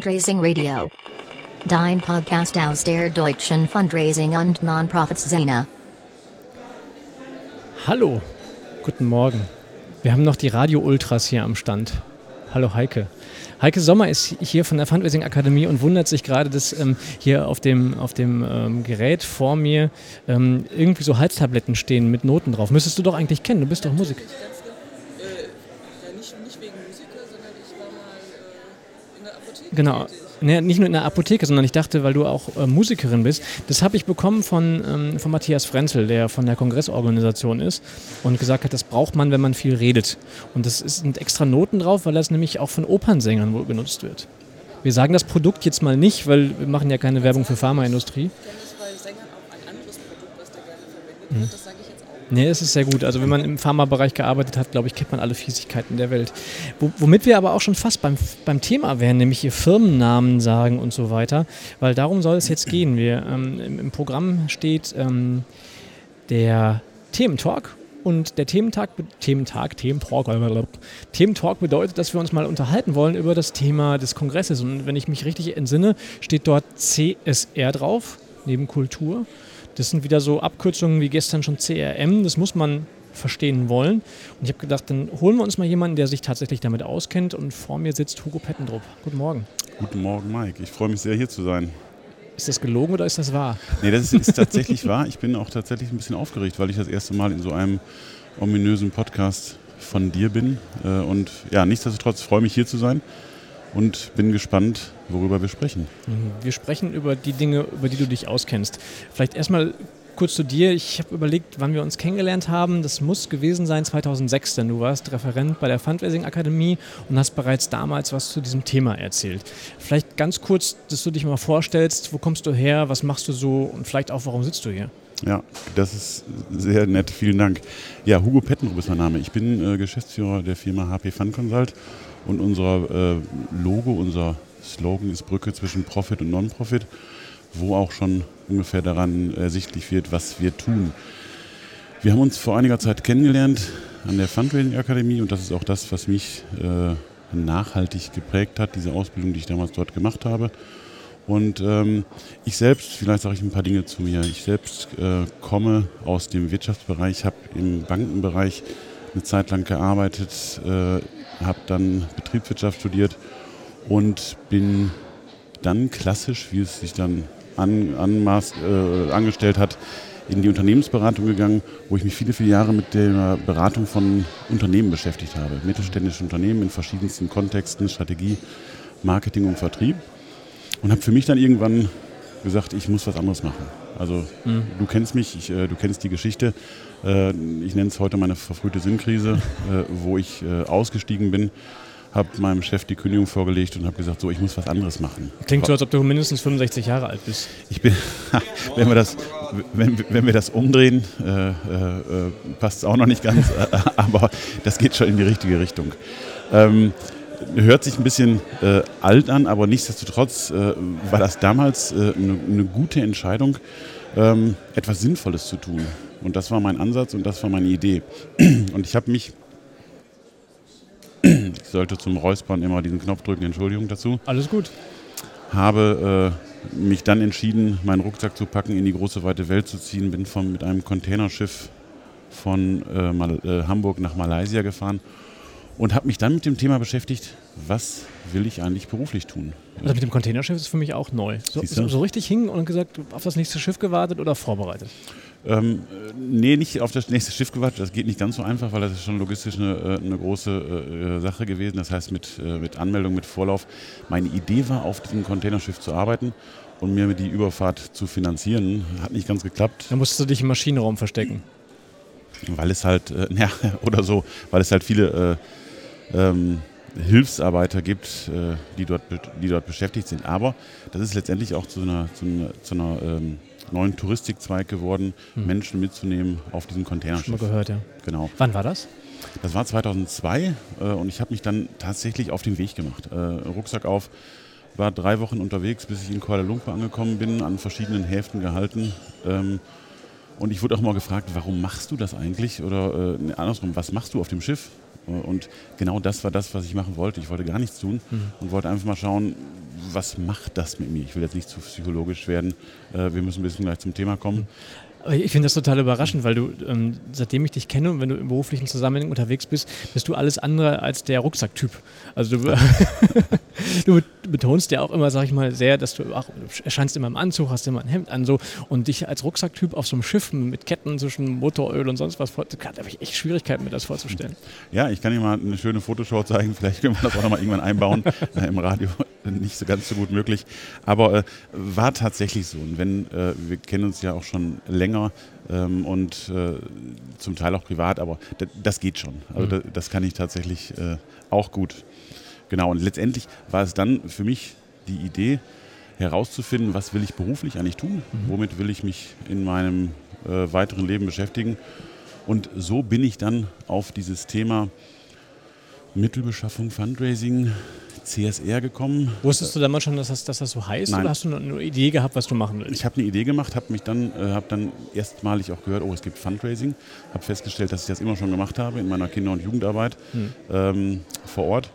Fundraising Radio. Dein Podcast aus der deutschen Fundraising und Nonprofits-Szene. Hallo, guten Morgen. Wir haben noch die Radio Ultras hier am Stand. Hallo Heike. Heike Sommer ist hier von der Fundraising Akademie und wundert sich gerade, dass ähm, hier auf dem, auf dem ähm, Gerät vor mir ähm, irgendwie so Halstabletten stehen mit Noten drauf. Müsstest du doch eigentlich kennen, du bist doch Musiker. Ja, nicht, nicht wegen Musiker, sondern ich war mal äh, in der Apotheke. Genau. Nee, nicht nur in der Apotheke, sondern ich dachte, weil du auch äh, Musikerin bist. Das habe ich bekommen von, ähm, von Matthias Frenzel, der von der Kongressorganisation ist und gesagt hat, das braucht man, wenn man viel redet. Und das ist- sind extra Noten drauf, weil das nämlich auch von Opernsängern wohl genutzt wird. Wir sagen das Produkt jetzt mal nicht, weil wir machen ja keine Werbung für Pharmaindustrie. Kenne es bei Sängern auch ein anderes Produkt, was da gerne verwendet Mhm. wird. Das sage ich jetzt auch. Nee, es ist sehr gut. Also wenn man im Pharmabereich gearbeitet hat, glaube ich, kennt man alle Fiesigkeiten der Welt. Wo, womit wir aber auch schon fast beim, beim Thema wären, nämlich hier Firmennamen sagen und so weiter, weil darum soll es jetzt gehen. Wir, ähm, im, Im Programm steht ähm, der Thementalk und der Thementag, Thementag, Thementalk. Thementalk bedeutet, dass wir uns mal unterhalten wollen über das Thema des Kongresses. Und wenn ich mich richtig entsinne, steht dort CSR drauf, neben Kultur. Das sind wieder so Abkürzungen wie gestern schon CRM, das muss man verstehen wollen. Und ich habe gedacht, dann holen wir uns mal jemanden, der sich tatsächlich damit auskennt. Und vor mir sitzt Hugo Pettendrup. Guten Morgen. Guten Morgen, Mike. Ich freue mich sehr, hier zu sein. Ist das gelogen oder ist das wahr? Nee, das ist, ist tatsächlich wahr. Ich bin auch tatsächlich ein bisschen aufgeregt, weil ich das erste Mal in so einem ominösen Podcast von dir bin. Äh, Und ja, nichtsdestotrotz freue mich hier zu sein und bin gespannt, worüber wir sprechen. Wir sprechen über die Dinge, über die du dich auskennst. Vielleicht erstmal kurz zu dir. Ich habe überlegt, wann wir uns kennengelernt haben. Das muss gewesen sein 2006, denn du warst Referent bei der Fundraising Akademie und hast bereits damals was zu diesem Thema erzählt. Vielleicht ganz kurz, dass du dich mal vorstellst, wo kommst du her, was machst du so und vielleicht auch, warum sitzt du hier? Ja, das ist sehr nett. Vielen Dank. Ja, Hugo Pettenrup ist mein Name. Ich bin äh, Geschäftsführer der Firma HP Fund Consult und unser äh, Logo, unser Slogan ist Brücke zwischen Profit und Non-Profit, wo auch schon ungefähr daran ersichtlich wird, was wir tun. Wir haben uns vor einiger Zeit kennengelernt an der Fundraising Akademie und das ist auch das, was mich äh, nachhaltig geprägt hat, diese Ausbildung, die ich damals dort gemacht habe. Und ähm, ich selbst, vielleicht sage ich ein paar Dinge zu mir. Ich selbst äh, komme aus dem Wirtschaftsbereich, habe im Bankenbereich eine Zeit lang gearbeitet, äh, habe dann Betriebswirtschaft studiert und bin dann klassisch, wie es sich dann an, anmaß, äh, angestellt hat, in die Unternehmensberatung gegangen, wo ich mich viele, viele Jahre mit der Beratung von Unternehmen beschäftigt habe. Mittelständische Unternehmen in verschiedensten Kontexten, Strategie, Marketing und Vertrieb. Und habe für mich dann irgendwann gesagt, ich muss was anderes machen. Also du kennst mich, ich, äh, du kennst die Geschichte. Äh, ich nenne es heute meine verfrühte Sinnkrise, äh, wo ich äh, ausgestiegen bin, habe meinem Chef die Kündigung vorgelegt und habe gesagt, so, ich muss was anderes machen. Klingt so, als ob du mindestens 65 Jahre alt bist. Ich bin, wenn wir das, wenn, wenn wir das umdrehen, äh, äh, äh, passt es auch noch nicht ganz, äh, aber das geht schon in die richtige Richtung. Ähm, hört sich ein bisschen äh, alt an, aber nichtsdestotrotz äh, war das damals eine ne gute Entscheidung, ähm, etwas Sinnvolles zu tun. Und das war mein Ansatz und das war meine Idee. Und ich habe mich, ich sollte zum Räuspern immer diesen Knopf drücken, Entschuldigung dazu Alles gut. habe äh, mich dann entschieden, meinen Rucksack zu packen, in die große weite Welt zu ziehen, bin von, mit einem Containerschiff von äh, Mal, äh, Hamburg nach Malaysia gefahren und habe mich dann mit dem Thema beschäftigt, was will ich eigentlich beruflich tun? Also mit dem Containerschiff ist für mich auch neu. So, so, so richtig hing und gesagt, auf das nächste Schiff gewartet oder vorbereitet? Ähm, äh, nee, nicht auf das nächste Schiff gewartet. Das geht nicht ganz so einfach, weil das ist schon logistisch eine, äh, eine große äh, Sache gewesen. Das heißt, mit, äh, mit Anmeldung, mit Vorlauf. Meine Idee war, auf diesem Containerschiff zu arbeiten und mir die Überfahrt zu finanzieren. Hat nicht ganz geklappt. Da musstest du dich im Maschinenraum verstecken. weil es halt, äh, ja, oder so, weil es halt viele äh, ähm, Hilfsarbeiter gibt, äh, die, dort, die dort beschäftigt sind. Aber das ist letztendlich auch zu einer, zu einer, zu einer ähm, neuen Touristikzweig geworden, Menschen mitzunehmen auf diesem Schon mal Containerschiff. gehört, ja. Genau. Wann war das? Das war 2002 äh, und ich habe mich dann tatsächlich auf den Weg gemacht. Äh, Rucksack auf, war drei Wochen unterwegs, bis ich in Kuala Lumpur angekommen bin, an verschiedenen Häfen gehalten. Ähm, und ich wurde auch mal gefragt, warum machst du das eigentlich? Oder äh, andersrum, was machst du auf dem Schiff? Und genau das war das, was ich machen wollte. Ich wollte gar nichts tun und wollte einfach mal schauen, was macht das mit mir? Ich will jetzt nicht zu psychologisch werden. Äh, wir müssen ein bisschen gleich zum Thema kommen. Ich finde das total überraschend, weil du, ähm, seitdem ich dich kenne und wenn du im beruflichen Zusammenhang unterwegs bist, bist du alles andere als der Rucksacktyp. Also du, du betonst ja auch immer, sag ich mal, sehr, dass du auch erscheinst immer im Anzug, hast immer ein Hemd an so und dich als Rucksacktyp auf so einem Schiff mit Ketten zwischen Motoröl und sonst was, vor- da habe ich echt Schwierigkeiten, mir das vorzustellen. Ja, ich kann dir mal eine schöne Fotoshow zeigen. Vielleicht können wir das auch nochmal irgendwann einbauen. äh, Im Radio nicht so ganz so gut möglich. Aber äh, war tatsächlich so. Und wenn, äh, wir kennen uns ja auch schon länger ähm, und äh, zum Teil auch privat, aber das geht schon. Also Mhm. da, das kann ich tatsächlich äh, auch gut. Genau. Und letztendlich war es dann für mich die Idee, herauszufinden, was will ich beruflich eigentlich tun, womit will ich mich in meinem äh, weiteren Leben beschäftigen. Und so bin ich dann auf dieses Thema Mittelbeschaffung, Fundraising, CSR gekommen. Wusstest du damals schon, dass das, dass das so heißt Nein. oder hast du eine Idee gehabt, was du machen willst? Ich habe eine Idee gemacht, habe mich dann, äh, habe dann erstmalig auch gehört, oh, es gibt Fundraising, habe festgestellt, dass ich das immer schon gemacht habe in meiner Kinder- und Jugendarbeit ähm, vor Ort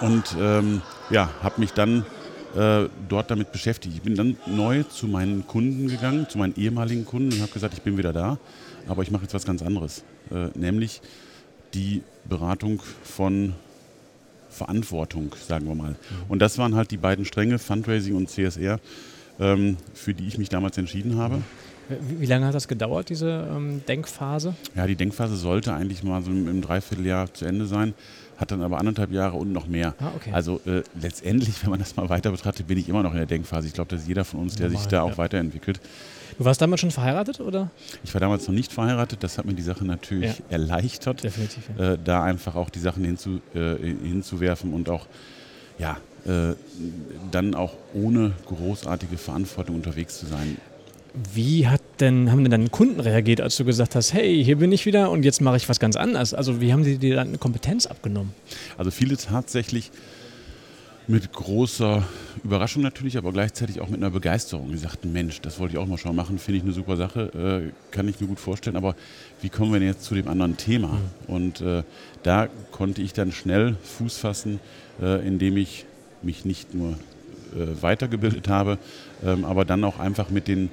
und ähm, ja, habe mich dann äh, dort damit beschäftigt. Ich bin dann neu zu meinen Kunden gegangen, zu meinen ehemaligen Kunden und habe gesagt, ich bin wieder da, aber ich mache jetzt was ganz anderes, äh, nämlich die Beratung von Verantwortung, sagen wir mal. Und das waren halt die beiden Stränge, Fundraising und CSR, für die ich mich damals entschieden habe. Wie, lange hat das gedauert, diese ähm, Denkphase? Ja, die Denkphase sollte eigentlich mal so im, Dreivierteljahr zu Ende sein, hat dann aber anderthalb Jahre und noch mehr. Ah, okay. Also äh, letztendlich, wenn man das mal weiter betrachtet, bin ich immer noch in der Denkphase. Ich glaube, das ist jeder von uns, der sich Normal, da auch ja. weiterentwickelt. Du warst damals schon verheiratet oder? Ich war damals noch nicht verheiratet, das hat mir die Sache natürlich Ja. erleichtert. Definitiv. Ja. äh, da einfach auch die Sachen hinzu, äh, hinzuwerfen und auch ja, äh, dann auch ohne großartige Verantwortung unterwegs zu sein. Wie hat denn, haben denn deine Kunden reagiert, als du gesagt hast, hey, hier bin ich wieder und jetzt mache ich was ganz anderes? Also wie haben sie dir dann eine Kompetenz abgenommen? Also viele tatsächlich mit großer Überraschung natürlich, aber gleichzeitig auch mit einer Begeisterung. Die sagten, Mensch, das wollte ich auch mal schon machen, finde ich eine super Sache, äh, kann ich mir gut vorstellen, aber wie kommen wir denn jetzt zu dem anderen Thema? Und äh, da konnte ich dann schnell Fuß fassen, äh, indem ich mich nicht nur äh, weitergebildet habe, ähm, aber dann auch einfach mit den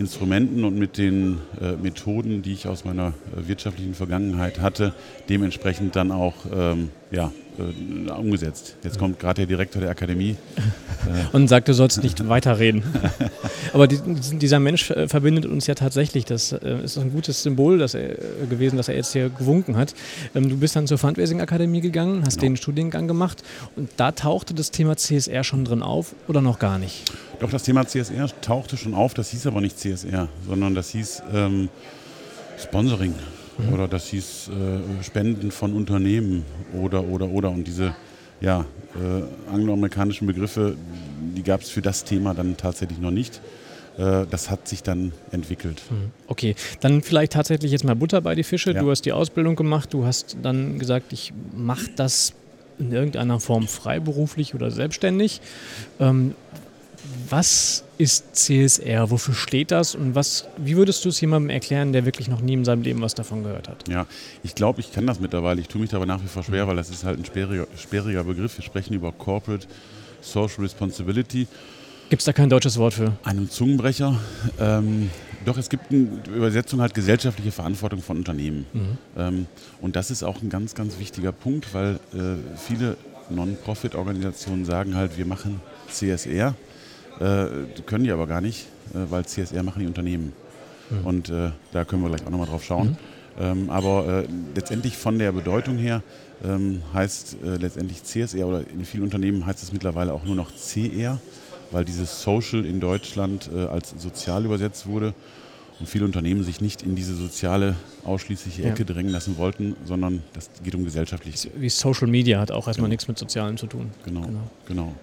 Instrumenten und mit den äh, Methoden, die ich aus meiner äh, wirtschaftlichen Vergangenheit hatte, dementsprechend dann auch ähm, ja, äh, umgesetzt. Jetzt kommt gerade der Direktor der Akademie. Und sagt, du sollst nicht weiterreden. Aber die, dieser Mensch äh, verbindet uns ja tatsächlich. Das äh, ist ein gutes Symbol dass er, äh, gewesen, dass er jetzt hier gewunken hat. Ähm, du bist dann zur Fundraising-Akademie gegangen, hast den Studiengang gemacht und da tauchte das Thema CSR schon drin auf oder noch gar nicht? Doch das Thema CSR tauchte schon auf, das hieß aber nicht CSR, sondern das hieß ähm, Sponsoring oder das hieß äh, Spenden von Unternehmen oder, oder, oder. Und diese ja, äh, angloamerikanischen Begriffe, die gab es für das Thema dann tatsächlich noch nicht. Äh, das hat sich dann entwickelt. Okay, dann vielleicht tatsächlich jetzt mal Butter bei die Fische. Ja. Du hast die Ausbildung gemacht, du hast dann gesagt, ich mache das in irgendeiner Form freiberuflich oder selbstständig. Ähm, was ist CSR? Wofür steht das? Und was, wie würdest du es jemandem erklären, der wirklich noch nie in seinem Leben was davon gehört hat? Ja, ich glaube, ich kann das mittlerweile. Ich tue mich da aber nach wie vor schwer, weil das ist halt ein sperriger, sperriger Begriff. Wir sprechen über Corporate Social Responsibility. Gibt es da kein deutsches Wort für? Einem Zungenbrecher. Ähm, doch, es gibt eine Übersetzung halt gesellschaftliche Verantwortung von Unternehmen. Ähm, und das ist auch ein ganz, ganz wichtiger Punkt, weil äh, viele Non-Profit-Organisationen sagen halt, wir machen CSR, äh, können die aber gar nicht, äh, weil CSR machen die Unternehmen. Und äh, da können wir gleich auch nochmal drauf schauen. Ähm, aber äh, letztendlich von der Bedeutung her ähm, heißt letztendlich CSR oder in vielen Unternehmen heißt es mittlerweile auch nur noch CR, weil dieses Social in Deutschland als sozial übersetzt wurde und viele Unternehmen sich nicht in diese soziale ausschließliche Ja. Ecke drängen lassen wollten, sondern das geht um gesellschaftlich. Wie Social Media hat auch erstmal nichts mit Sozialem zu tun. Genau, Genau. genau.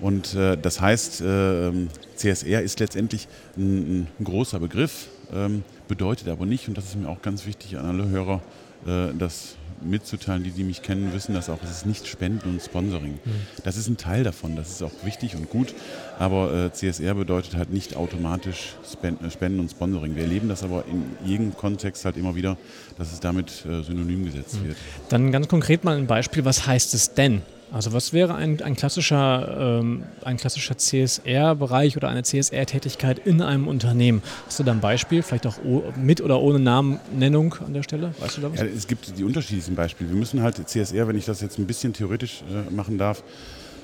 Und äh, das heißt, äh, CSR ist letztendlich ein, ein großer Begriff, ähm, bedeutet aber nicht, und das ist mir auch ganz wichtig an alle Hörer äh, das mitzuteilen. Die, die mich kennen, wissen das auch. Es ist nicht Spenden und Sponsoring. Das ist ein Teil davon. Das ist auch wichtig und gut. Aber äh, CSR bedeutet halt nicht automatisch äh, Spenden und Sponsoring. Wir erleben das aber in jedem Kontext halt immer wieder, dass es damit äh, synonym gesetzt wird. Dann ganz konkret mal ein Beispiel, was heißt es denn? Also was wäre ein, ein klassischer, ähm, klassischer CSR-Bereich oder eine CSR-Tätigkeit in einem Unternehmen? Hast du da ein Beispiel, vielleicht auch mit oder ohne Namennennung an der Stelle? Weißt du da was? Ja, es gibt die unterschiedlichsten Beispiele. Wir müssen halt CSR, wenn ich das jetzt ein bisschen theoretisch äh, machen darf,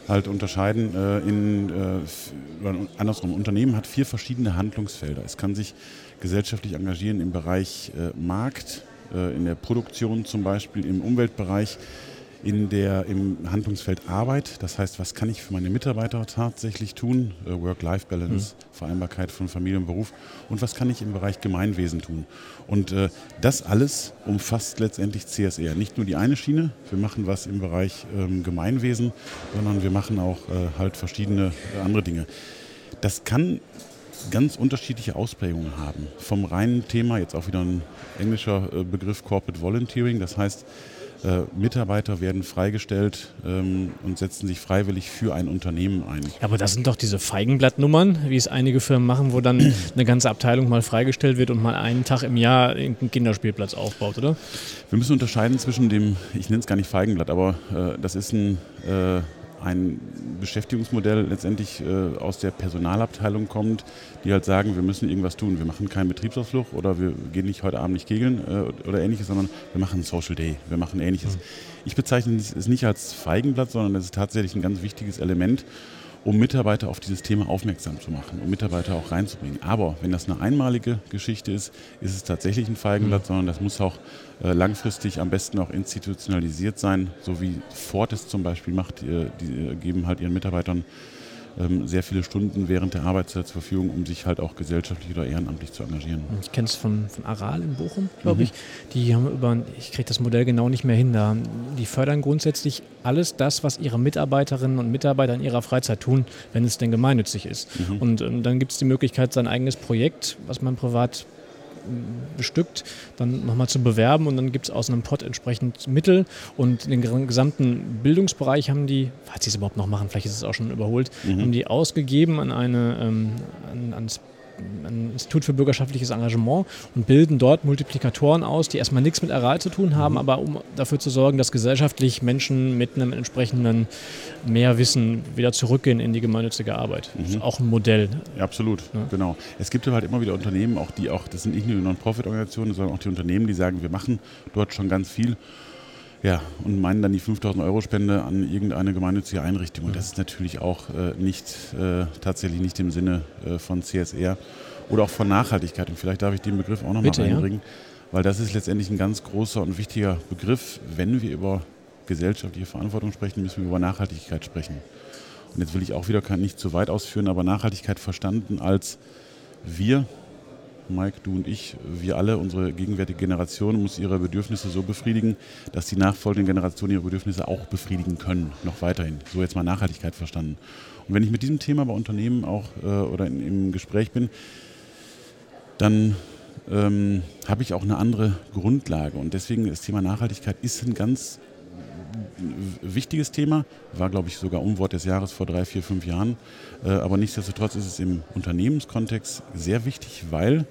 halt unterscheiden äh, in, äh, andersrum. Ein Unternehmen hat vier verschiedene Handlungsfelder. Es kann sich gesellschaftlich engagieren im Bereich äh, Markt, äh, in der Produktion zum Beispiel, im Umweltbereich, in der, im Handlungsfeld Arbeit. Das heißt, was kann ich für meine Mitarbeiter tatsächlich tun? Äh, Work-Life-Balance, Vereinbarkeit von Familie und Beruf. Und was kann ich im Bereich Gemeinwesen tun? Und äh, das alles umfasst letztendlich CSR. Nicht nur die eine Schiene, wir machen was im Bereich ähm, Gemeinwesen, sondern wir machen auch äh, halt verschiedene äh, andere Dinge. Das kann ganz unterschiedliche Ausprägungen haben. Vom reinen Thema, jetzt auch wieder ein englischer äh, Begriff Corporate Volunteering, das heißt, äh, Mitarbeiter werden freigestellt ähm, und setzen sich freiwillig für ein Unternehmen ein. Ja, aber das sind doch diese Feigenblattnummern, wie es einige Firmen machen, wo dann eine ganze Abteilung mal freigestellt wird und mal einen Tag im Jahr irgendeinen Kinderspielplatz aufbaut, oder? Wir müssen unterscheiden zwischen dem, ich nenne es gar nicht Feigenblatt, aber äh, das ist ein, äh, ein Beschäftigungsmodell letztendlich äh, aus der Personalabteilung kommt, die halt sagen, wir müssen irgendwas tun. Wir machen keinen Betriebsausflug oder wir gehen nicht heute Abend nicht kegeln äh, oder ähnliches, sondern wir machen einen Social Day, wir machen ähnliches. Ich bezeichne es nicht als Feigenblatt, sondern es ist tatsächlich ein ganz wichtiges Element, um Mitarbeiter auf dieses Thema aufmerksam zu machen, um Mitarbeiter auch reinzubringen. Aber wenn das eine einmalige Geschichte ist, ist es tatsächlich ein Feigenblatt, sondern das muss auch äh, langfristig am besten auch institutionalisiert sein, so wie Ford es zum Beispiel macht. Die, die äh, geben halt ihren Mitarbeitern sehr viele Stunden während der Arbeitszeit zur Verfügung, um sich halt auch gesellschaftlich oder ehrenamtlich zu engagieren. Ich kenne es von, von Aral in Bochum, glaube ich. Die haben über, ich kriege das Modell genau nicht mehr hin, da, die fördern grundsätzlich alles das, was ihre Mitarbeiterinnen und Mitarbeiter in ihrer Freizeit tun, wenn es denn gemeinnützig ist. Und ähm, dann gibt es die Möglichkeit, sein eigenes Projekt, was man privat ähm, bestückt, dann nochmal zu bewerben und dann gibt es aus einem Pot entsprechend Mittel. Und den ges- gesamten Bildungsbereich haben die, falls sie es überhaupt noch machen, vielleicht ist es auch schon überholt, haben die ausgegeben an eine, ähm, an, ans ein Institut für bürgerschaftliches Engagement und bilden dort Multiplikatoren aus, die erstmal nichts mit Aral zu tun haben, aber um dafür zu sorgen, dass gesellschaftlich Menschen mit einem entsprechenden Mehrwissen wieder zurückgehen in die gemeinnützige Arbeit. Das ist auch ein Modell. Ja, absolut, genau. Es gibt halt immer wieder Unternehmen, auch die auch, das sind nicht nur die Non-Profit-Organisationen, sondern auch die Unternehmen, die sagen, wir machen dort schon ganz viel. Ja, und meinen dann die 5000 Euro Spende an irgendeine gemeinnützige Einrichtung. Und das ist natürlich auch äh, nicht, äh, tatsächlich nicht im Sinne äh, von CSR oder auch von Nachhaltigkeit. Und vielleicht darf ich den Begriff auch nochmal Bitte, ja. weil das ist letztendlich ein ganz großer und wichtiger Begriff. Wenn wir über gesellschaftliche Verantwortung sprechen, müssen wir über Nachhaltigkeit sprechen. Und jetzt will ich auch wieder nicht zu weit ausführen, aber Nachhaltigkeit verstanden als wir, Mike, du und ich, wir alle, unsere gegenwärtige Generation muss ihre Bedürfnisse so befriedigen, dass die nachfolgenden Generationen ihre Bedürfnisse auch befriedigen können, noch weiterhin. So jetzt mal Nachhaltigkeit verstanden. Und wenn ich mit diesem Thema bei Unternehmen auch äh, oder in, im Gespräch bin, dann ähm, habe ich auch eine andere Grundlage. Und deswegen das Thema Nachhaltigkeit ist ein ganz wichtiges Thema, war, glaube ich, sogar Umwort des Jahres vor drei, vier, fünf Jahren. Äh, aber nichtsdestotrotz ist es im Unternehmenskontext sehr wichtig, weil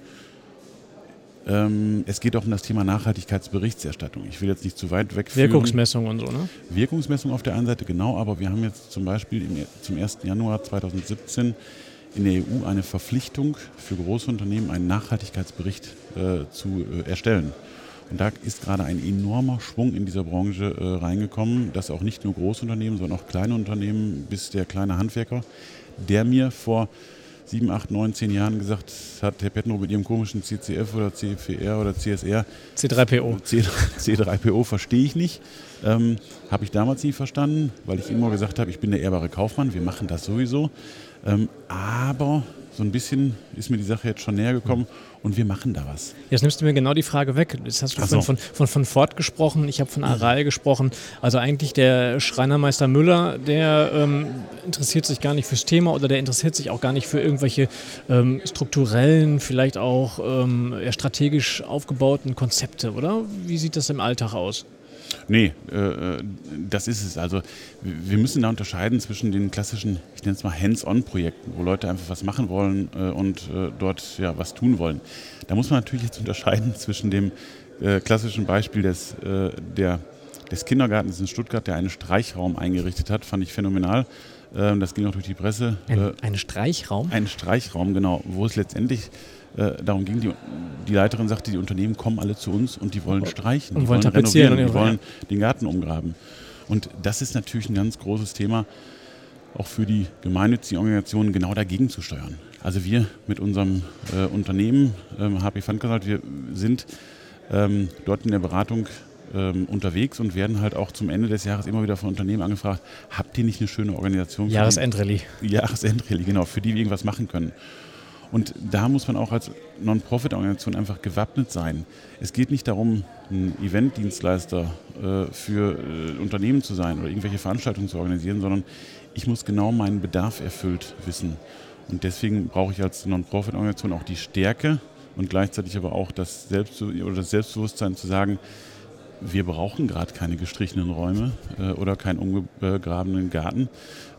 ähm, es geht auch um das Thema Nachhaltigkeitsberichterstattung. Ich will jetzt nicht zu weit wegführen. Wirkungsmessung und so, ne? Wirkungsmessung auf der einen Seite, genau, aber wir haben jetzt zum Beispiel im, zum 1. Januar 2017 in der EU eine Verpflichtung für große Unternehmen, einen Nachhaltigkeitsbericht äh, zu äh, erstellen. Und da ist gerade ein enormer Schwung in dieser Branche äh, reingekommen, dass auch nicht nur Großunternehmen, sondern auch kleine Unternehmen bis der kleine Handwerker, der mir vor sieben, acht, neun, zehn Jahren gesagt hat, Herr Pettenrow mit Ihrem komischen CCF oder CFR oder CSR, C3PO. C- C3PO verstehe ich nicht. Ähm, Habe ich damals nie verstanden, weil ich immer gesagt habe, ich bin der ehrbare Kaufmann, wir machen das sowieso. Ähm, aber so ein bisschen ist mir die Sache jetzt schon näher gekommen und wir machen da was. Jetzt nimmst du mir genau die Frage weg. Jetzt hast du so. von, von, von Ford gesprochen, ich habe von Aral gesprochen. Also eigentlich der Schreinermeister Müller, der ähm, interessiert sich gar nicht fürs Thema oder der interessiert sich auch gar nicht für irgendwelche ähm, strukturellen, vielleicht auch ähm, strategisch aufgebauten Konzepte, oder? Wie sieht das im Alltag aus? Nee, äh, das ist es. Also wir müssen da unterscheiden zwischen den klassischen, ich nenne es mal Hands-on-Projekten, wo Leute einfach was machen wollen äh, und äh, dort ja was tun wollen. Da muss man natürlich jetzt unterscheiden zwischen dem äh, klassischen Beispiel des, äh, der, des Kindergartens in Stuttgart, der einen Streichraum eingerichtet hat, fand ich phänomenal. Ähm, das ging auch durch die Presse. Ein, Äh, ein Streichraum? ein Streichraum, genau, wo es letztendlich äh, darum ging, die, die Leiterin sagte, die Unternehmen kommen alle zu uns und die wollen streichen, Und die wollen wollen renovieren, und die wollen den Garten umgraben. Und das ist natürlich ein ganz großes Thema, auch für die gemeinnützigen Organisationen genau dagegen zu steuern. Also wir mit unserem äh, Unternehmen, ähm, HP Fund Consult, wir sind ähm, dort in der Beratung ähm, unterwegs und werden halt auch zum Ende des Jahres immer wieder von Unternehmen angefragt, habt ihr nicht eine schöne Organisation? Jahresendrallye. Jahresendrallye, genau, für die wir irgendwas machen können. Und da muss man auch als Non-Profit-Organisation einfach gewappnet sein. Es geht nicht darum, ein Eventdienstleister äh, für äh, Unternehmen zu sein oder irgendwelche Veranstaltungen zu organisieren, sondern ich muss genau meinen Bedarf erfüllt wissen. Und deswegen brauche ich als Non-Profit-Organisation auch die Stärke und gleichzeitig aber auch das, Selbst oder das Selbstbewusstsein zu sagen, wir brauchen gerade keine gestrichenen Räume äh, oder keinen umgegrabenen Garten,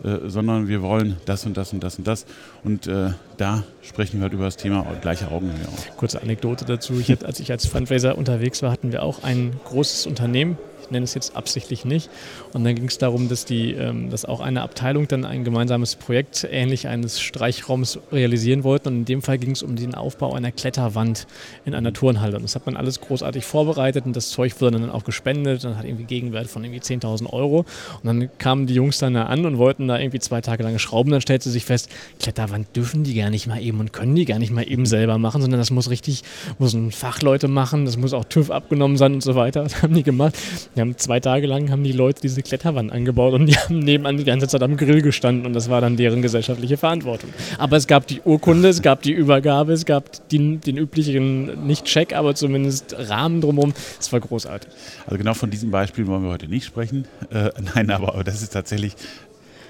äh, sondern wir wollen das und das und das und das. Und äh, da sprechen wir halt über das Thema gleiche Augenhöhe. Kurze Anekdote dazu. Ich als ich als Fundraiser unterwegs war, hatten wir auch ein großes Unternehmen. Nenne es jetzt absichtlich nicht. Und dann ging es darum, dass, die, ähm, dass auch eine Abteilung dann ein gemeinsames Projekt ähnlich eines Streichraums realisieren wollten. Und in dem Fall ging es um den Aufbau einer Kletterwand in einer Turnhalle. Und das hat man alles großartig vorbereitet und das Zeug wurde dann auch gespendet und hat irgendwie Gegenwert von irgendwie 10.000 Euro. Und dann kamen die Jungs dann da an und wollten da irgendwie zwei Tage lang schrauben. Dann stellte sich fest, Kletterwand dürfen die gar nicht mal eben und können die gar nicht mal eben selber machen, sondern das muss richtig, müssen Fachleute machen, das muss auch TÜV abgenommen sein und so weiter. Das haben die gemacht. Haben zwei Tage lang haben die Leute diese Kletterwand angebaut und die haben nebenan die ganze Zeit am Grill gestanden und das war dann deren gesellschaftliche Verantwortung. Aber es gab die Urkunde, es gab die Übergabe, es gab die, den üblichen, nicht Check, aber zumindest Rahmen drumherum. Es war großartig. Also genau von diesem Beispiel wollen wir heute nicht sprechen. Äh, nein, aber, aber das ist tatsächlich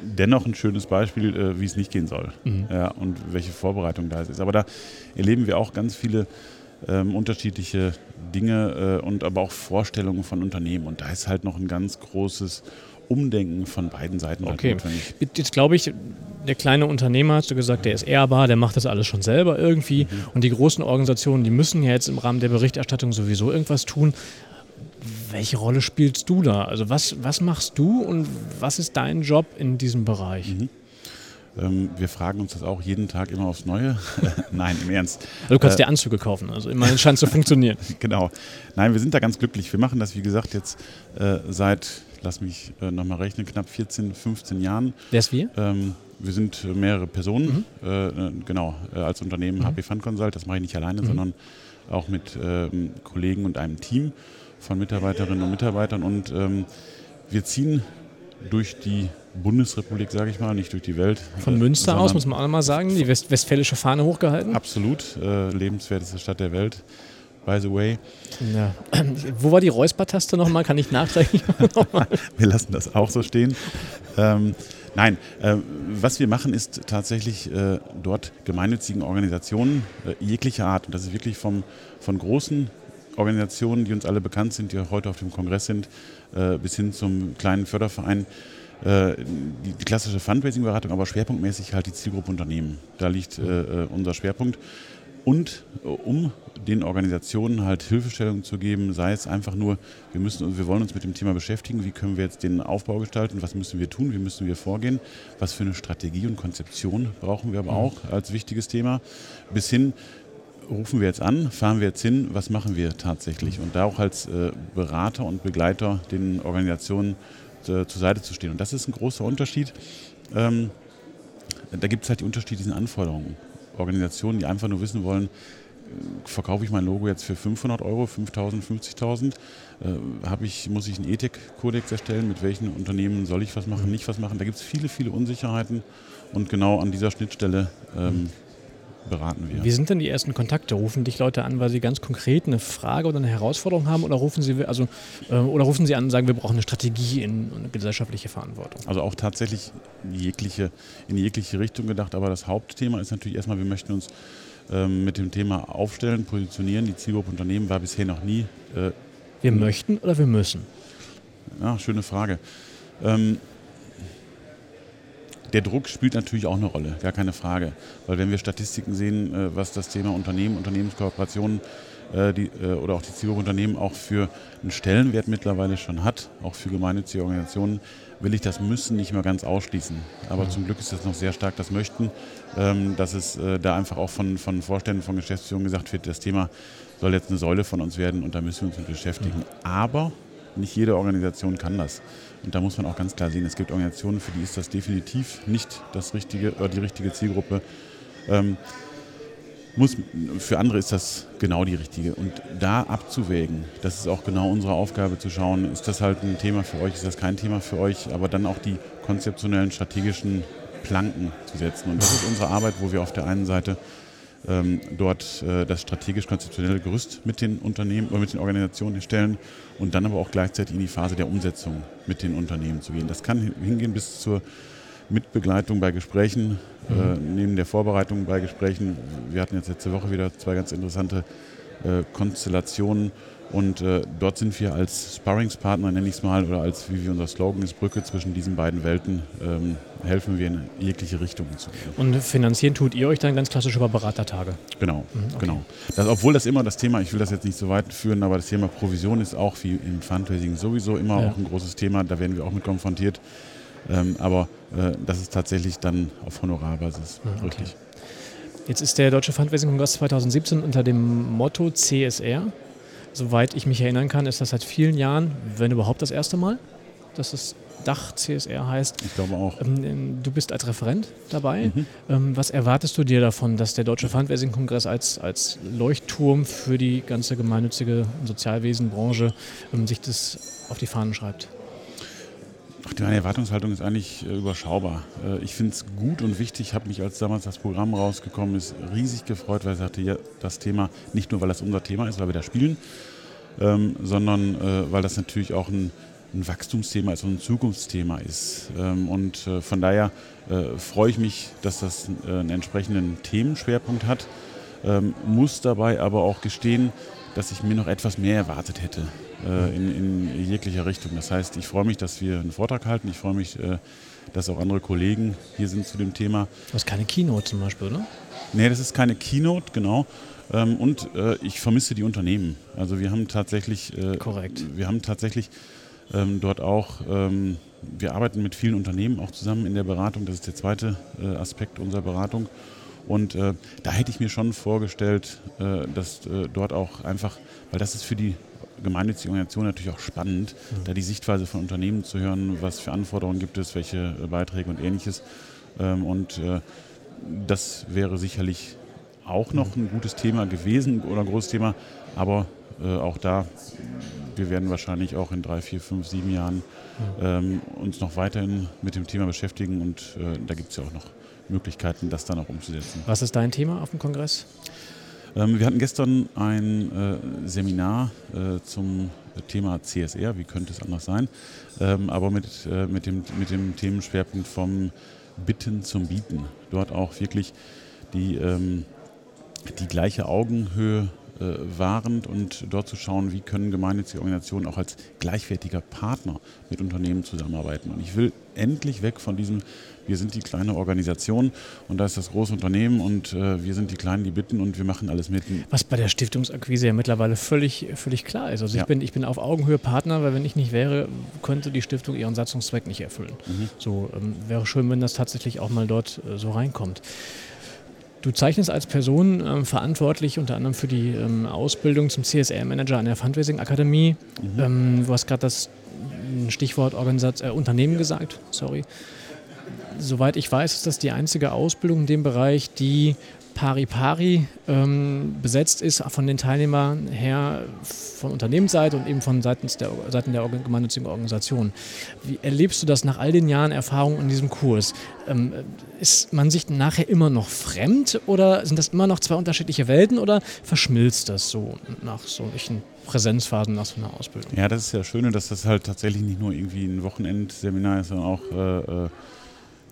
dennoch ein schönes Beispiel, äh, wie es nicht gehen soll ja, und welche Vorbereitung da ist. Aber da erleben wir auch ganz viele ähm, unterschiedliche Dinge äh, und aber auch Vorstellungen von Unternehmen. Und da ist halt noch ein ganz großes Umdenken von beiden Seiten halt Okay. notwendig. Jetzt glaube ich, der kleine Unternehmer, hast du gesagt, der ist ehrbar, der macht das alles schon selber irgendwie. Und die großen Organisationen, die müssen ja jetzt im Rahmen der Berichterstattung sowieso irgendwas tun. Welche Rolle spielst du da? Also was, was machst du und was ist dein Job in diesem Bereich? Ähm, wir fragen uns das auch jeden Tag immer aufs Neue. Nein, im Ernst. Also du kannst Äh, dir Anzüge kaufen, also immerhin scheint es zu funktionieren. Genau. Nein, wir sind da ganz glücklich. Wir machen das, wie gesagt, jetzt äh, seit, lass mich äh, nochmal rechnen, knapp 14, 15 Jahren. Wer ist wir? Ähm, wir sind äh, mehrere Personen, äh, äh, genau, äh, als Unternehmen HP Fund Consult. Das mache ich nicht alleine, sondern auch mit ähm, Kollegen und einem Team von Mitarbeiterinnen und Mitarbeitern. Und ähm, wir ziehen durch die Bundesrepublik, sage ich mal, nicht durch die Welt. Von äh, Münster aus, muss man auch mal sagen, die west westfälische Fahne hochgehalten. Absolut, äh, lebenswerteste Stadt der Welt, by the way. Ja. Wo war die Räuspertaste nochmal? Kann ich nachträglich nochmal? Wir lassen das auch so stehen. Ähm, nein, äh, was wir machen, ist tatsächlich äh, dort gemeinnützigen Organisationen äh, jeglicher Art, und das ist wirklich vom, von großen Organisationen, die uns alle bekannt sind, die auch heute auf dem Kongress sind, äh, bis hin zum kleinen Förderverein, die, die klassische Fundraising-Beratung, aber schwerpunktmäßig halt die Zielgruppe Unternehmen. Da liegt äh, äh, unser Schwerpunkt. Und äh, um den Organisationen halt Hilfestellung zu geben, sei es einfach nur, wir müssen, wir wollen uns mit dem Thema beschäftigen, wie können wir jetzt den Aufbau gestalten, was müssen wir tun, wie müssen wir vorgehen, was für eine Strategie und Konzeption brauchen wir aber auch als wichtiges Thema, bis hin, rufen wir jetzt an, fahren wir jetzt hin, was machen wir tatsächlich? Und da auch als äh, Berater und Begleiter den Organisationen äh, zur Seite zu stehen. Und das ist ein großer Unterschied. Ähm, da gibt es halt die unterschiedlichen Anforderungen. Organisationen, die einfach nur wissen wollen, äh, verkaufe ich mein Logo jetzt für 500 Euro, 5.000, 50.000? Äh, ich, muss ich einen Ethikkodex erstellen? Mit welchen Unternehmen soll ich was machen, nicht was machen? Da gibt es viele, viele Unsicherheiten. Und genau an dieser Schnittstelle ähm, beraten wir. Wie sind denn die ersten Kontakte? Rufen dich Leute an, weil sie ganz konkret eine Frage oder eine Herausforderung haben oder rufen sie also äh, oder rufen sie an und sagen, wir brauchen eine Strategie in eine gesellschaftliche Verantwortung? Also auch tatsächlich jegliche, in jegliche Richtung gedacht, aber das Hauptthema ist natürlich erstmal, wir möchten uns ähm, mit dem Thema aufstellen, positionieren. Die Zielgruppe Unternehmen war bisher noch nie. Äh, wir möchten oder wir müssen? Ja, schöne Frage. Ähm, der Druck spielt natürlich auch eine Rolle, gar keine Frage. Weil wenn wir Statistiken sehen, äh, was das Thema Unternehmen, Unternehmenskooperationen äh, die, äh, oder auch die Zielgruppe Unternehmen auch für einen Stellenwert mittlerweile schon hat, auch für gemeinnützige Organisationen, will ich das Müssen nicht mehr ganz ausschließen. Aber mhm. zum Glück ist das noch sehr stark das Möchten, ähm, dass es da einfach auch von, von Vorständen, von Geschäftsführungen gesagt wird, das Thema soll jetzt eine Säule von uns werden und da müssen wir uns mit beschäftigen. Mhm. Aber nicht jede Organisation kann das. Und da muss man auch ganz klar sehen, es gibt Organisationen, für die ist das definitiv nicht das richtige die richtige Zielgruppe. Ähm, muss, für andere ist das genau die richtige. Und da abzuwägen, das ist auch genau unsere Aufgabe zu schauen, ist das halt ein Thema für euch, ist das kein Thema für euch, aber dann auch die konzeptionellen, strategischen Planken zu setzen. Und das ist unsere Arbeit, wo wir auf der einen Seite ähm, dort äh, das strategisch-konzeptionelle Gerüst mit den Unternehmen oder mit den Organisationen stellen und dann aber auch gleichzeitig in die Phase der Umsetzung mit den Unternehmen zu gehen. Das kann hingehen bis zur Mitbegleitung bei Gesprächen, äh, mhm. äh, neben der Vorbereitung bei Gesprächen. Wir hatten jetzt letzte Woche wieder zwei ganz interessante äh, Konstellationen und äh, dort sind wir als Sparringspartner, nenne ich es mal, oder als, wie wir unser Slogan ist, Brücke zwischen diesen beiden Welten, ähm, helfen wir in jegliche Richtungen zu gehen. Und finanzieren tut ihr euch dann ganz klassisch über Beratertage? Genau, mhm, okay. genau. Das, obwohl das immer das Thema, ich will das jetzt nicht so weit führen, aber das Thema Provision ist auch wie im Fundraising sowieso immer ja. auch ein großes Thema, da werden wir auch mit konfrontiert. Ähm, aber äh, das ist tatsächlich dann auf Honorarbasis, mhm, okay. wirklich. Jetzt ist der Deutsche Fundraising-Kongress 2017 unter dem Motto CSR soweit ich mich erinnern kann, ist das seit vielen Jahren, wenn überhaupt das erste Mal, dass es Dach CSR heißt. Ich glaube auch. Ähm, du bist als Referent dabei. Mhm. Ähm, was erwartest du dir davon, dass der Deutsche Fundraising-Kongress als, als Leuchtturm für die ganze gemeinnützige Sozialwesenbranche ähm, sich das auf die Fahnen schreibt? Ach, meine Erwartungshaltung ist eigentlich äh, überschaubar. Äh, ich finde es gut und wichtig. Ich habe mich, als damals das Programm rausgekommen ist, riesig gefreut, weil ich sagte, ja, das Thema, nicht nur weil das unser Thema ist, weil wir da spielen, ähm, sondern äh, weil das natürlich auch ein, ein Wachstumsthema ist und ein Zukunftsthema ist. Ähm, und äh, von daher äh, freue ich mich, dass das äh, einen entsprechenden Themenschwerpunkt hat, ähm, muss dabei aber auch gestehen, dass ich mir noch etwas mehr erwartet hätte in, in, jeglicher Richtung. Das heißt, ich freue mich, dass wir einen Vortrag halten. Ich freue mich, äh, dass auch andere Kollegen hier sind zu dem Thema. Das ist keine Keynote zum Beispiel, oder? Nee, das ist keine Keynote, genau. Ähm, und äh, ich vermisse die Unternehmen. Also wir haben tatsächlich, äh, Korrekt. wir haben tatsächlich ähm, dort auch, ähm, wir arbeiten mit vielen Unternehmen auch zusammen in der Beratung. Das ist der zweite äh, Aspekt unserer Beratung. Und äh, da hätte ich mir schon vorgestellt, äh, dass äh, dort auch einfach, weil das ist für die gemeinnützige Organisation natürlich auch spannend, mhm. da die Sichtweise von Unternehmen zu hören, was für Anforderungen gibt es, welche äh, Beiträge und ähnliches. Ähm, und äh, das wäre sicherlich auch noch ein gutes Thema gewesen oder ein großes Thema, aber äh, auch da, wir werden wahrscheinlich auch in drei, vier, fünf, sieben Jahren mhm. ähm, uns noch weiterhin mit dem Thema beschäftigen und da gibt es ja auch noch Möglichkeiten, das dann auch umzusetzen. Was ist dein Thema auf dem Kongress? Ähm, wir hatten gestern ein äh, Seminar äh, zum Thema CSR, wie könnte es anders sein, ähm, aber mit, äh, mit, dem, mit dem Themenschwerpunkt vom Bitten zum Bieten. Dort auch wirklich die, ähm, die gleiche Augenhöhe wahrend und dort zu schauen, wie können gemeinnützige Organisationen auch als gleichwertiger Partner mit Unternehmen zusammenarbeiten. Und ich will endlich weg von diesem, wir sind die kleine Organisation und da ist das große Unternehmen und äh, wir sind die Kleinen, die bitten und wir machen alles mit. Was bei der Stiftungsakquise ja mittlerweile völlig, völlig klar ist. Also ja. ich, bin, ich bin auf Augenhöhe Partner, weil wenn ich nicht wäre, könnte die Stiftung ihren Satzungszweck nicht erfüllen. Mhm. So ähm, wäre schön, wenn das tatsächlich auch mal dort äh, so reinkommt. Du zeichnest als Person ähm, verantwortlich unter anderem für die ähm, Ausbildung zum CSR-Manager an der Fundraising Akademie. Mhm. Ähm, du hast gerade das Stichwort Organisat äh, Unternehmen gesagt, sorry. Soweit ich weiß, ist das die einzige Ausbildung in dem Bereich, die pari pari ähm, besetzt ist von den Teilnehmern her, von Unternehmensseite und eben von seitens der, Seiten der gemeinnützigen Organisation. Wie erlebst du das nach all den Jahren Erfahrung in diesem Kurs? Ähm, ist man sich nachher immer noch fremd oder sind das immer noch zwei unterschiedliche Welten oder verschmilzt das so nach solchen Präsenzphasen nach so einer Ausbildung? Ja, das ist ja schön, dass das halt tatsächlich nicht nur irgendwie ein Wochenendseminar ist, sondern auch äh, äh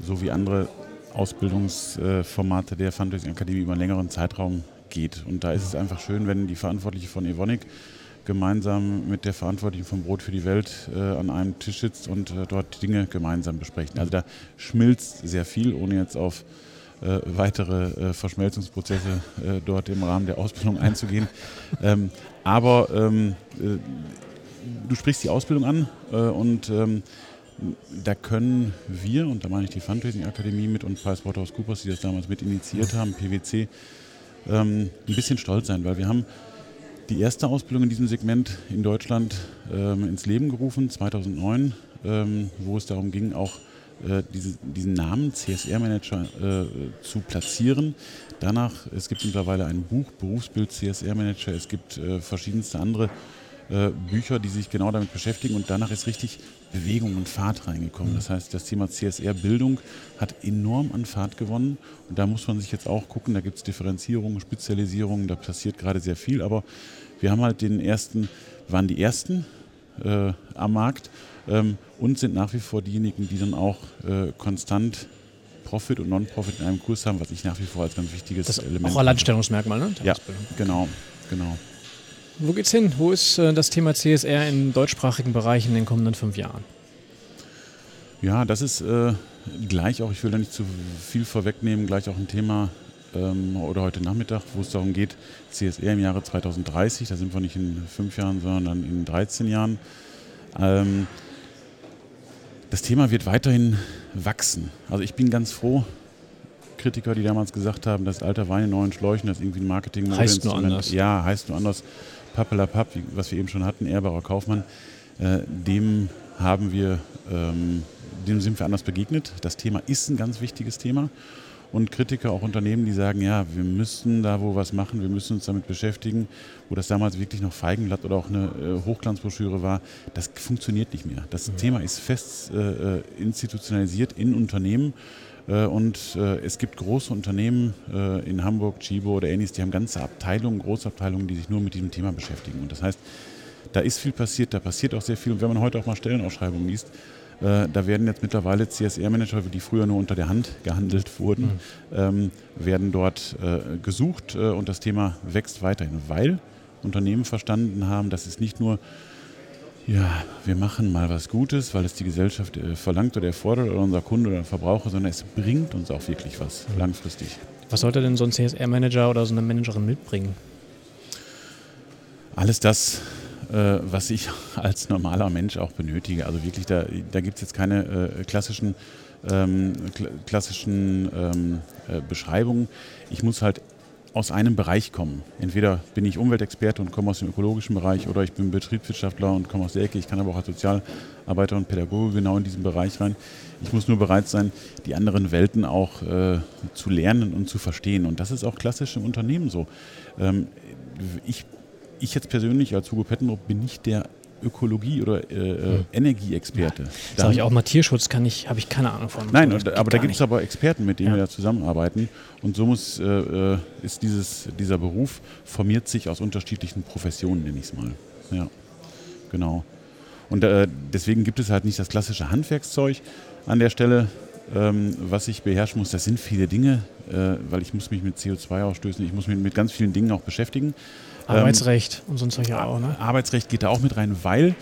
so wie andere Ausbildungsformate der Fundraising Akademie über einen längeren Zeitraum geht. Und da ist es einfach schön, wenn die Verantwortliche von Evonik gemeinsam mit der Verantwortlichen vom Brot für die Welt äh, an einem Tisch sitzt und äh, dort Dinge gemeinsam besprechen. Also da schmilzt sehr viel, ohne jetzt auf äh, weitere äh, Verschmelzungsprozesse äh, dort im Rahmen der Ausbildung einzugehen. Ähm, aber ähm, äh, du sprichst die Ausbildung an und ähm, da können wir, und da meine ich die Fundraising Akademie mit und PricewaterhouseCoopers, die das damals mit initiiert haben, PwC, ähm, ein bisschen stolz sein, weil wir haben die erste Ausbildung in diesem Segment in Deutschland ähm, ins Leben gerufen, 2009, ähm, wo es darum ging, auch äh, diese, diesen Namen CSR-Manager äh, zu platzieren. Danach, es gibt mittlerweile ein Buch, Berufsbild CSR-Manager, es gibt äh, verschiedenste andere äh, Bücher, die sich genau damit beschäftigen und danach ist richtig Bewegung und Fahrt reingekommen. Das heißt, das Thema CSR-Bildung hat enorm an Fahrt gewonnen und da muss man sich jetzt auch gucken, da gibt es Differenzierungen, Spezialisierungen, da passiert gerade sehr viel, aber wir haben halt den ersten, waren die ersten äh, am Markt ähm, und sind nach wie vor diejenigen, die dann auch äh, konstant Profit und Non-Profit in einem Kurs haben, was ich nach wie vor als ganz wichtiges das Element. Auch Alleinstellungsmerkmal, ne? Ja, genau, genau. Wo geht's hin? Wo ist äh, das Thema CSR im deutschsprachigen Bereich in den kommenden fünf Jahren? Ja, das ist äh, gleich auch, ich will da nicht zu viel vorwegnehmen, gleich auch ein Thema ähm, oder heute Nachmittag, wo es darum geht, CSR im Jahre 2030, da sind wir nicht in fünf Jahren, sondern in 13 Jahren. Ähm, das Thema wird weiterhin wachsen. Also ich bin ganz froh, Kritiker, die damals gesagt haben, das alter Wein in neuen Schläuchen, das ist irgendwie ein marketing Heißt nur anders. Ja, heißt nur anders. Pappelapapp, was wir eben schon hatten, ehrbarer Kaufmann, äh, dem haben wir, ähm, dem sind wir anders begegnet. Das Thema ist ein ganz wichtiges Thema. Und Kritiker, auch Unternehmen, die sagen, ja, wir müssen da wo was machen, wir müssen uns damit beschäftigen, wo das damals wirklich noch Feigenblatt oder auch eine äh, Hochglanzbroschüre war, das funktioniert nicht mehr. Das mhm. Thema ist fest äh, äh institutionalisiert in Unternehmen und äh, es gibt große Unternehmen äh, in Hamburg, Chibo oder ähnliches, die haben ganze Abteilungen, Großabteilungen, die sich nur mit diesem Thema beschäftigen. Und das heißt, da ist viel passiert, da passiert auch sehr viel. Und wenn man heute auch mal Stellenausschreibungen liest, da werden jetzt mittlerweile CSR-Manager, die früher nur unter der Hand gehandelt wurden, mhm. ähm, werden dort äh, gesucht äh, und das Thema wächst weiterhin, weil Unternehmen verstanden haben, dass es nicht nur ja, wir machen mal was Gutes, weil es die Gesellschaft äh, verlangt oder erfordert oder unser Kunde oder Verbraucher, sondern es bringt uns auch wirklich was mhm. langfristig. Was sollte denn so ein CSR-Manager oder so eine Managerin mitbringen? Alles das, äh, was ich als normaler Mensch auch benötige. Also wirklich, da, da gibt es jetzt keine äh, klassischen, ähm, kl klassischen ähm, äh, Beschreibungen. Ich muss halt aus einem Bereich kommen. Entweder bin ich Umweltexperte und komme aus dem ökologischen Bereich oder ich bin Betriebswirtschaftler und komme aus der Ecke. Ich kann aber auch als Sozialarbeiter und Pädagoge genau in diesen Bereich rein. Ich muss nur bereit sein, die anderen Welten auch äh, zu lernen und zu verstehen. Und das ist auch klassisch im Unternehmen so. Ähm, ich, ich jetzt persönlich als Hugo Pettenrup bin nicht der Ökologie- oder äh, hm. Energieexperte. Ja, Sag ich auch mal, Tierschutz kann ich, habe ich keine Ahnung von. Nein, und, aber da gibt es aber Experten, mit denen ja. wir da zusammenarbeiten. Und so muss, äh, äh, ist dieses, dieser Beruf formiert sich aus unterschiedlichen Professionen, nenne ich es mal. Ja, genau. Und äh, deswegen gibt es halt nicht das klassische Handwerkszeug an der Stelle, ähm, was ich beherrschen muss. Das sind viele Dinge, äh, weil ich muss mich mit CO2-Ausstößen, ich muss mich mit ganz vielen Dingen auch beschäftigen. Arbeitsrecht ähm, und sonst ja auch, ne? Arbeitsrecht geht da auch mit rein, weil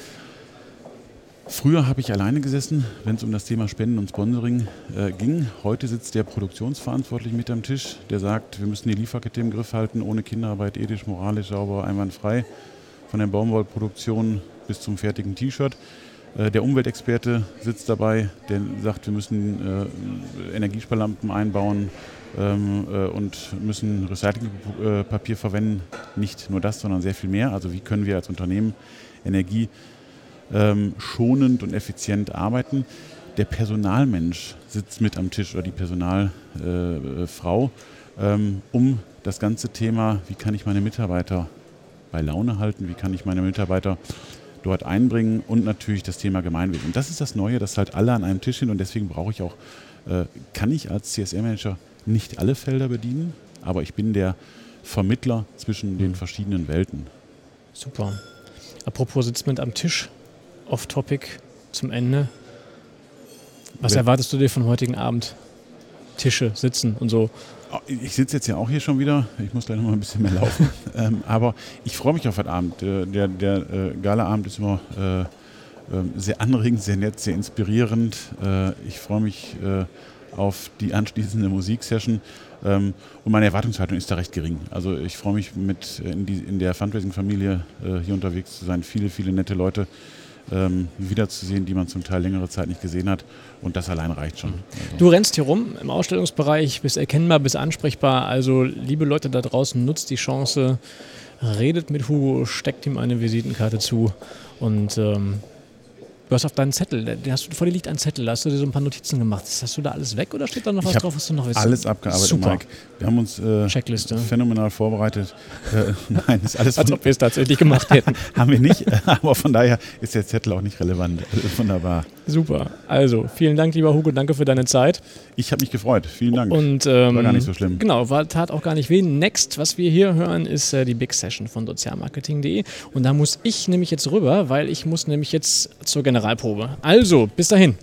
früher habe ich alleine gesessen, wenn es um das Thema Spenden und Sponsoring äh, ging. Heute sitzt der Produktionsverantwortliche mit am Tisch, der sagt, wir müssen die Lieferkette im Griff halten, ohne Kinderarbeit, ethisch, moralisch, sauber, einwandfrei. Von der Baumwollproduktion bis zum fertigen T-Shirt. Äh, der Umweltexperte sitzt dabei, der sagt, wir müssen äh, Energiesparlampen einbauen, ähm, äh, und müssen Recyclingpapier verwenden. Nicht nur das, sondern sehr viel mehr. Also wie können wir als Unternehmen Energie ähm, schonend und effizient arbeiten. Der Personalmensch sitzt mit am Tisch oder die Personalfrau. ähm, um das ganze Thema, wie kann ich meine Mitarbeiter bei Laune halten, wie kann ich meine Mitarbeiter dort einbringen und natürlich das Thema Gemeinwesen. Und das ist das Neue, dass halt alle an einem Tisch sind und deswegen brauche ich auch, äh, kann ich als CSR-Manager nicht alle Felder bedienen, aber ich bin der Vermittler zwischen den verschiedenen Welten. Super. Apropos sitzt mit am Tisch, off-topic zum Ende. Was Wer- erwartest du dir von heutigen Abend? Tische, sitzen und so. Oh, Ich sitze jetzt ja auch hier schon wieder. Ich muss gleich noch mal ein bisschen mehr laufen. ähm, aber ich freue mich auf heute Abend. Der, der äh, Galaabend ist immer äh, ähm, sehr anregend, sehr nett, sehr inspirierend. Äh, ich freue mich äh, auf die anschließende Musiksession. Ähm, und meine Erwartungshaltung ist da recht gering. Also ich freue mich mit äh, in, die, in der Fundraising-Familie äh, hier unterwegs zu sein. Viele, viele nette Leute ähm, wiederzusehen, die man zum Teil längere Zeit nicht gesehen hat. Und das allein reicht schon. Also. Du rennst hier rum im Ausstellungsbereich, bist erkennbar, bist ansprechbar. Also, liebe Leute da draußen, nutzt die Chance, redet mit Hugo, steckt ihm eine Visitenkarte zu und ähm, du hast auf deinen Zettel, den hast du, vor dir liegt ein Zettel, da hast du dir so ein paar Notizen gemacht. Hast du da alles weg oder steht da noch was drauf, was du noch willst? Alles abgearbeitet, Super. Mike. Wir haben uns äh, Checkliste. phänomenal vorbereitet. Äh, nein, ist alles Als ob wir es tatsächlich gemacht hätten. haben wir nicht, aber von daher ist der Zettel auch nicht relevant. Also wunderbar. Super. Also, vielen Dank, lieber Hugo, danke für deine Zeit. Ich habe mich gefreut. Vielen Dank. Und, ähm, War gar nicht so schlimm. Genau, war, tat auch gar nicht weh. Next, was wir hier hören, ist äh, die Big Session von sozialmarketing.de. Und da muss ich nämlich jetzt rüber, weil ich muss nämlich jetzt zur Generalprobe. Also, bis dahin.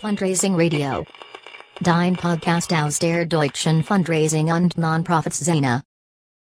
Fundraising Radio. Dein Podcast aus der Deutschen Fundraising und Non-Profits Szene.